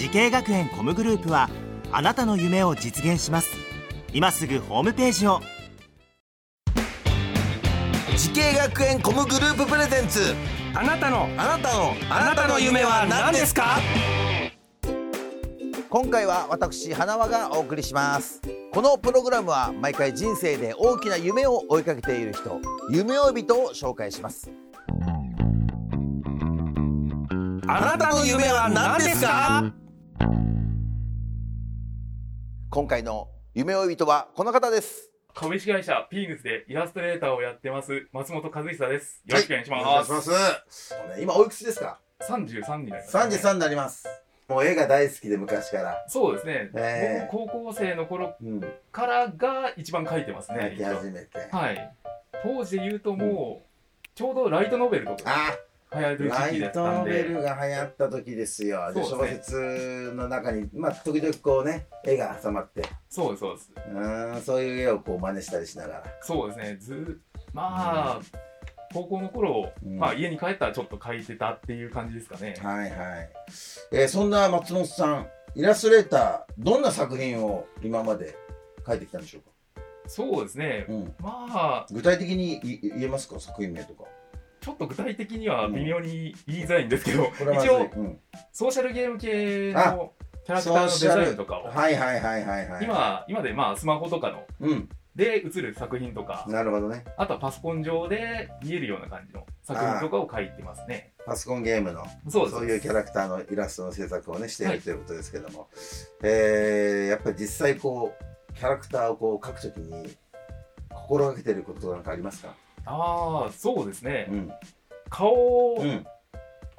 滋慶学園 COMグループはあなたの夢を実現します。今すぐホームページを。滋慶学園 COMグループ presents。あなたのあなたのあなたの夢は何ですか？今回は私花輪がお送りします。このプログラムは毎回人生で大きな夢を追いかけている人夢追い人を紹介します。あなたの夢は何ですか？今回の夢追い人はこの方です。株式会社ピーヌスでイラストレーターをやってます松本和久です。よろしくお願いします。お願いします。もうね今おいくつですか？33になります、33になります。もう絵が大好きで昔から。そうですね、え僕高校生の頃うん。からが一番描いてますね。描き始めて。はい。当時で言うともう、ちょうどライトノベルとか。あライトベルが流行った時ですよ。で小そうです説の中に、まあ、時々こうね、絵が挟まって、そうです、そうです。うーん、そういう絵をこう真似したりしながら。そうですね、ずまあ、高校の頃、うんまあ家に帰ったらちょっと描いてたっていう感じですかね。はいはい。えーそんな松本さん、イラストレーター、どんな作品を今まで描いてきたんでしょうそうですねか、うん、まあ、具体的にい言えますか？作品名とか。ちょっと具体的には微妙に言いづらいんですけど、これはまずい。一応、うん、ソーシャルゲーム系あのキャラクターのデザインとかを、はいはいはいはいはい。、今、今でまあスマホとかのうん、で映る作品とか、なるほどね。あとはパソコン上で見えるような感じの作品とかを描いてますね。パソコンゲームのそう。そういうキャラクターのイラストの制作をねしていはいるということですけども、えーやっぱり実際こうキャラクターをこう描くときに心がけてることなんかありますか？ああ、そうですね。うん顔を、うん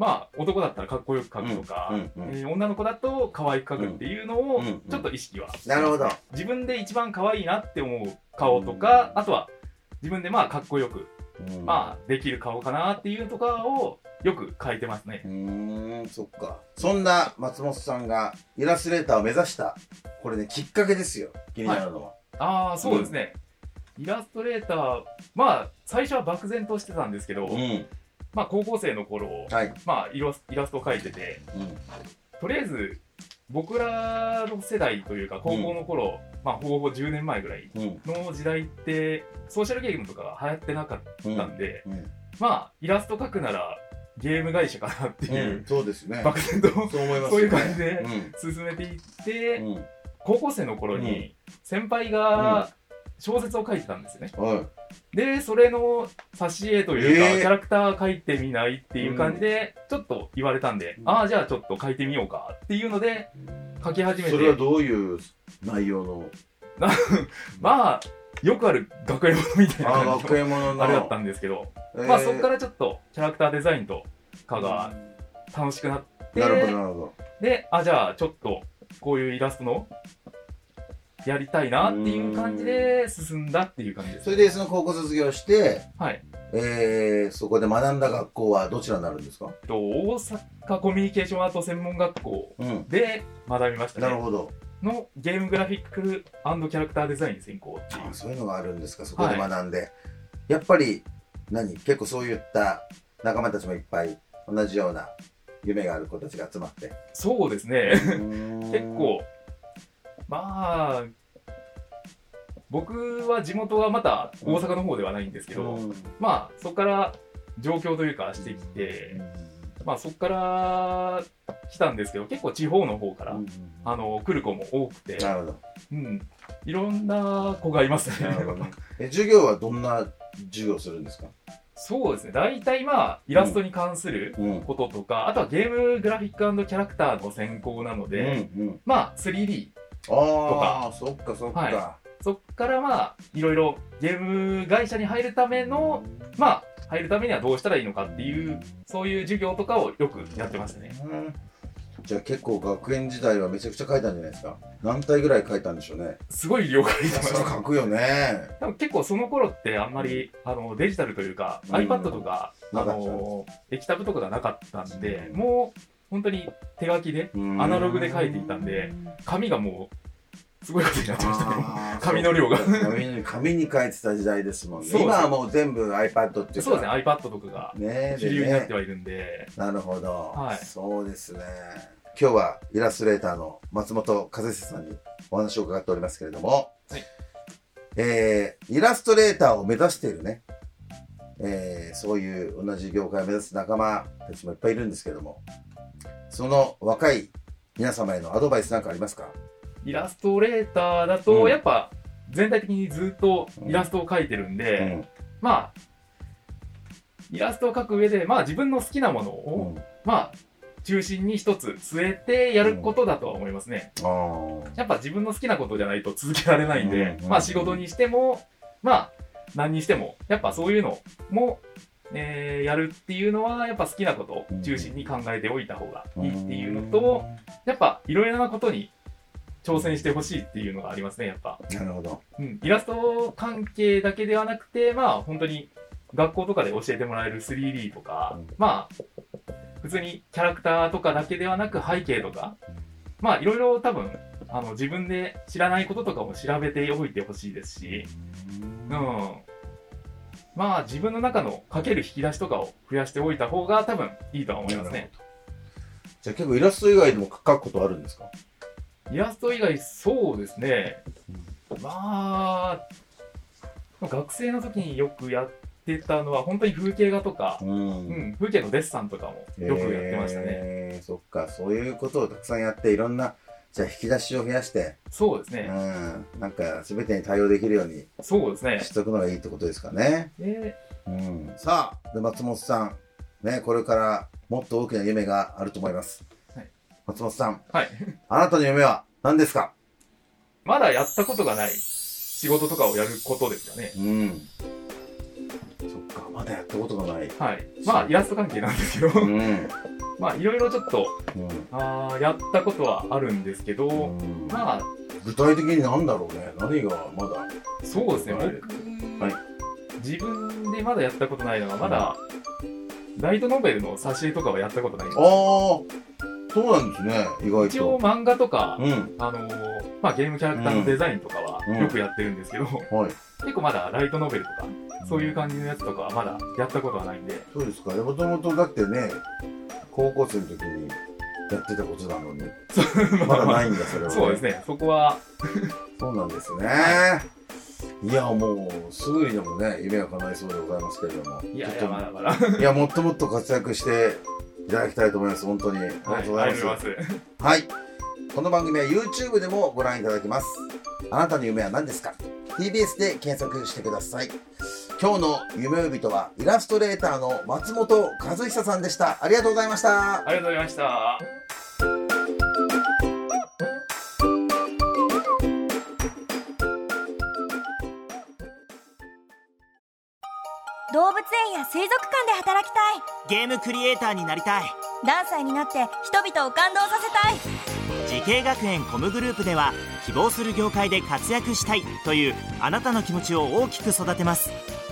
まあ男だったらかっこよく描くとか、うんうんうんえー女の子だと可愛く描くっていうのをちょっと意識は、なるほど。自分で一番可愛いなって思う顔とか、あとは自分でまあかっこよく、うんまあできる顔かなっていうとかをよく描いてますねう。ーんそっか。そんな松本さんがイラストレーターを目指したこれねきっかけですよ。気になるのは。ああ、そうですね。イラストレーター、まあ、最初は漠然としてたんですけど、うん。まあ、高校生の頃、はい。まあ、イラスイラストを描いてて、とりあえず、僕らの世代というか、高校の頃、まあ、ほぼほぼ10年前ぐらいうん。うんの時代って、ソーシャルゲームとかが流行ってなかったんで、うん。まあ、イラスト描くなら、ゲーム会社かなってういう、ん。そうですね。漠然とそう思いますそういう感じで進めていって、うん。高校生の頃に、先輩が小説を書いてたんですよね。うんはい。で、それの挿絵というか、えー。キャラクター描いてみないっていう感じで、ちょっと言われたんで、うん。ああ、じゃあちょっと描いてみようかっていうので、描き始めそれはて、どういう内容の？まあ、よくある学園ものみたいなあー感じ学園もの。ののあれだったんですけど、えー。まあそこからちょっとキャラクターデザインとかが楽しくなって、なるほどなるほど。で、あ、じゃあちょっとこういうイラストのやりたいなっていう感じで進んだっていう感じです。それでその高校卒業して、はい。えー、そこで学んだ学校はどちらになるんですか？と大阪コミュニケーションアート専門学校うん。で学びましたね。なるほど。のゲームグラフィックキャラクターデザイン専攻っていうあそういうのがあるんですか、そこで学んで。やっぱり、何？結構そういった仲間たちもいっぱい同じような夢がある子たちが集まって。そうですね結 結構まあ僕は地元はまた大阪の方ではないんですけど、まあそこから上京というかしてきて、まあそこから来たんですけど結構地方の方から、あの来る子も多くて、なるほど。うん、いろんな子がいますね。え授業はどんな授業をするんですか？そうですね。大体まあイラストに関するうん。こととか、あとはゲームグラフィックキャラクターの専攻なので、うんうん、まあ 3D ああ、そっかそっか。はそっからまあいろいろゲーム会社に入るためのまあ入るためにはどうしたらいいのかっていうそういう授業とかをよくやってましたね。うん。じゃあ結構学園時代はめちゃくちゃ書いたんじゃないですか。何体ぐらい書いたんでしょうね。すごい量書いてました書くよね。多分結構その頃ってあんまり、あのデジタルというか、うん。iPad とか、あなかったの液タブとかがなかったんで、もう本当に手書きでうん。アナログで書いていたんで紙がもうすごいことになってましたね。紙の量が。紙に書いてた時代ですもんね。今はもう全部 iPad っていうか。そうですね。iPad とかがね主流になってでねはいるんで。なるほど、はい。そうですね。今日はイラストレーターの松本和久さんにお話を伺っておりますけれども、はい。えーイラストレーターを目指しているね、えーそういう同じ業界を目指す仲間たちもいっぱいいるんですけれどもその若い皆様へのアドバイスなんかありますか？イラストレーターだうん。とやっぱ全体的にずっとイラストを描いてるんで、うん。まあイラストを描く上でまあ自分の好きなものを、うん。まあ中心に一つ据えてやることだとは思いますね。やっぱ自分の好きなことじゃないと続けられないんで、うん。まあ仕事にしても、まあ何にしても、やっぱそういうのも、えーやるっていうのは、やっぱ好きなことを中心に考えておいた方がいいっていうのと、やっぱいろいろなことに挑戦してほしいっていうのがありますね、やっぱ。なるほど。うん、イラスト関係だけではなくて、まあ本当に学校とかで教えてもらえる 3D とか、うん。まあ普通にキャラクターとかだけではなく背景とか、まあいろいろ多分あの自分で知らないこととかも調べておいてほしいですし、うん。まあ自分の中の書ける引き出しとかを増やしておいた方が多分いいとは思いますね。じゃあ結構イラスト以外でも書くことあるんですか？イラスト以外そうですね。まあ、学生の時によくやってたのは本当に風景画とか、うんうん、風景のデッサンとかもよくやってましたね。えーそっかそういうことをたくさんやっていろんなじゃあ引き出しを増やして、うそうですね。ん、なんか全てに対応できるようにそうですね。し。ておくのがいいってことですかね、で、うん、さあで松本さん。ねこれからもっと大きな夢があると思います、はい。松本さん。はい。あなたの夢は何ですか？まだやったことがない。仕事とかをやることですかね。うん。そっかまだやったことがない。はい。まあ、イラスト関係なんですけど、うん、うんまあ、いろいろちょっと、あーやったことはあるんですけど、うん。まあ、具体的に何だろうね。何がまだ？そうですね、はい。僕、はい。自分でまだやったことないのが、まだ、ライトノベルの挿絵とかはやったことないんですああそうなんですね。意外一応と漫画とか、うん。あのーまあ、ゲームキャラクターのデザインとかはうん。よくやってるんですけど、はい。結構まだライトノベルとか、そういう感じのやつとかはまだやったことはないんで、そうですか。もともとだってね高校生の時にやってたことなのにまだないんだそれは、そうですね、そこは、そうなんですねいやもうすぐにでもね夢が叶いそうでございますけれどもいやいや、まだまだ。といやもっともっと活躍していただきたいと思います本当にありがはい、とうございます、ありがとうございます。はい。この番組は YouTube でもご覧いただけます。あなたの夢は何ですか ?TBS で検索してください。今日の夢呼人はイラストレーターの松本和久さんでした。ありがとうございました。ありがとうございました。動物園や水族館で働きたいゲームクリエイターになりたい何歳になって人々を感動させたい滋慶学園 COMグループでは希望する業界で活躍したいというあなたの気持ちを大きく育てます